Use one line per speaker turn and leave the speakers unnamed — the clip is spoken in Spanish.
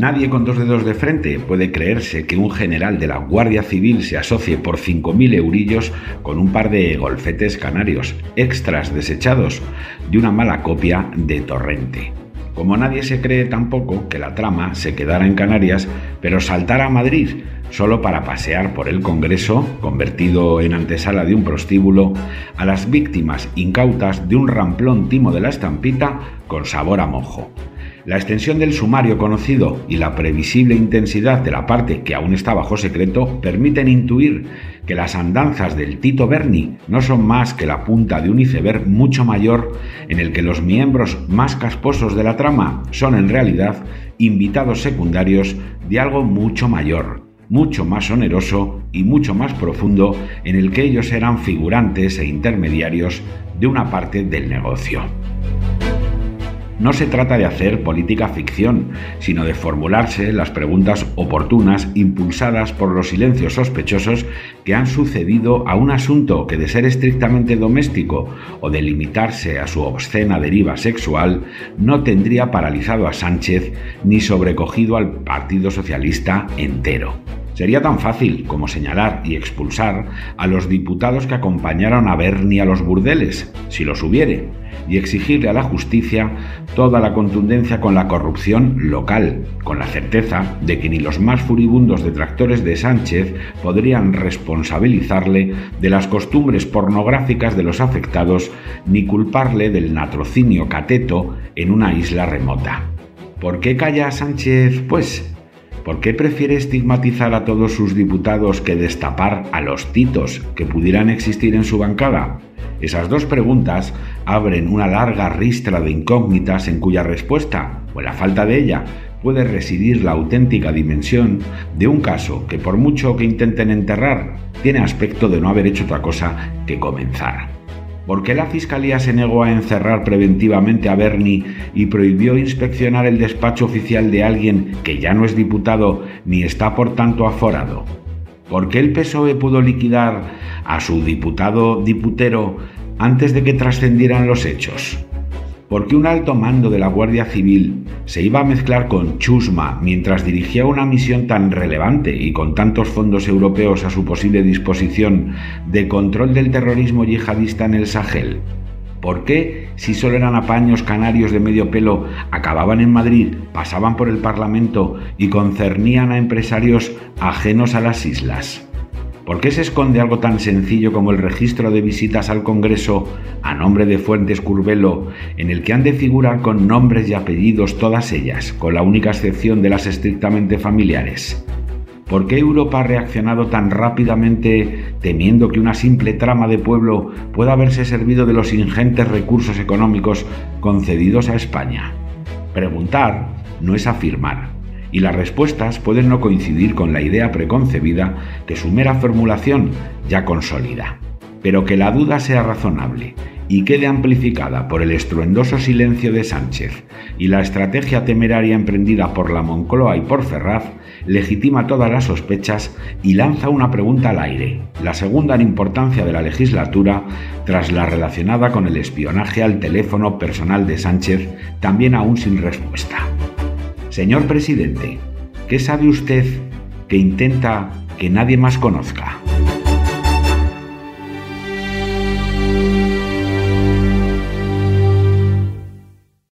Nadie con dos dedos de frente puede creerse que un general de la Guardia Civil se asocie por 5.000 eurillos con un par de golfetes canarios, extras desechados de una mala copia de Torrente. Como nadie se cree tampoco que la trama se quedara en Canarias, pero saltara a Madrid solo para pasear por el Congreso, convertido en antesala de un prostíbulo, a las víctimas incautas de un ramplón timo de la estampita con sabor a mojo. La extensión del sumario conocido y la previsible intensidad de la parte que aún está bajo secreto permiten intuir que las andanzas del Tito Berni no son más que la punta de un iceberg mucho mayor en el que los miembros más casposos de la trama son en realidad invitados secundarios de algo mucho mayor, mucho más oneroso y mucho más profundo en el que ellos eran figurantes e intermediarios de una parte del negocio. No se trata de hacer política ficción, sino de formularse las preguntas oportunas impulsadas por los silencios sospechosos que han sucedido a un asunto que de ser estrictamente doméstico o de limitarse a su obscena deriva sexual, no tendría paralizado a Sánchez ni sobrecogido al Partido Socialista entero. Sería tan fácil como señalar y expulsar a los diputados que acompañaron a Bernie a los burdeles, si los hubiere, y exigirle a la justicia toda la contundencia con la corrupción local, con la certeza de que ni los más furibundos detractores de Sánchez podrían responsabilizarle de las costumbres pornográficas de los afectados ni culparle del natrocinio cateto en una isla remota. ¿Por qué calla Sánchez, pues? ¿Por qué prefiere estigmatizar a todos sus diputados que destapar a los titos que pudieran existir en su bancada? Esas dos preguntas abren una larga ristra de incógnitas en cuya respuesta, o la falta de ella, puede residir la auténtica dimensión de un caso que por mucho que intenten enterrar, tiene aspecto de no haber hecho otra cosa que comenzar. ¿Por qué la Fiscalía se negó a encerrar preventivamente a Bernie y prohibió inspeccionar el despacho oficial de alguien que ya no es diputado ni está por tanto aforado? ¿Por qué el PSOE pudo liquidar a su diputado diputero antes de que trascendieran los hechos? ¿Por qué un alto mando de la Guardia Civil se iba a mezclar con Chusma mientras dirigía una misión tan relevante y con tantos fondos europeos a su posible disposición de control del terrorismo yihadista en el Sahel? ¿Por qué, si solo eran apaños canarios de medio pelo, acababan en Madrid, pasaban por el Parlamento y concernían a empresarios ajenos a las islas? ¿Por qué se esconde algo tan sencillo como el registro de visitas al Congreso a nombre de Fuentes Curvelo, en el que han de figurar con nombres y apellidos todas ellas, con la única excepción de las estrictamente familiares? ¿Por qué Europa ha reaccionado tan rápidamente temiendo que una simple trama de pueblo pueda haberse servido de los ingentes recursos económicos concedidos a España? Preguntar no es afirmar y las respuestas pueden no coincidir con la idea preconcebida que su mera formulación ya consolida. Pero que la duda sea razonable y quede amplificada por el estruendoso silencio de Sánchez y la estrategia temeraria emprendida por la Moncloa y por Ferraz, legitima todas las sospechas y lanza una pregunta al aire, la segunda en importancia de la legislatura tras la relacionada con el espionaje al teléfono personal de Sánchez, también aún sin respuesta. Señor presidente, ¿qué sabe usted que intenta que nadie más conozca?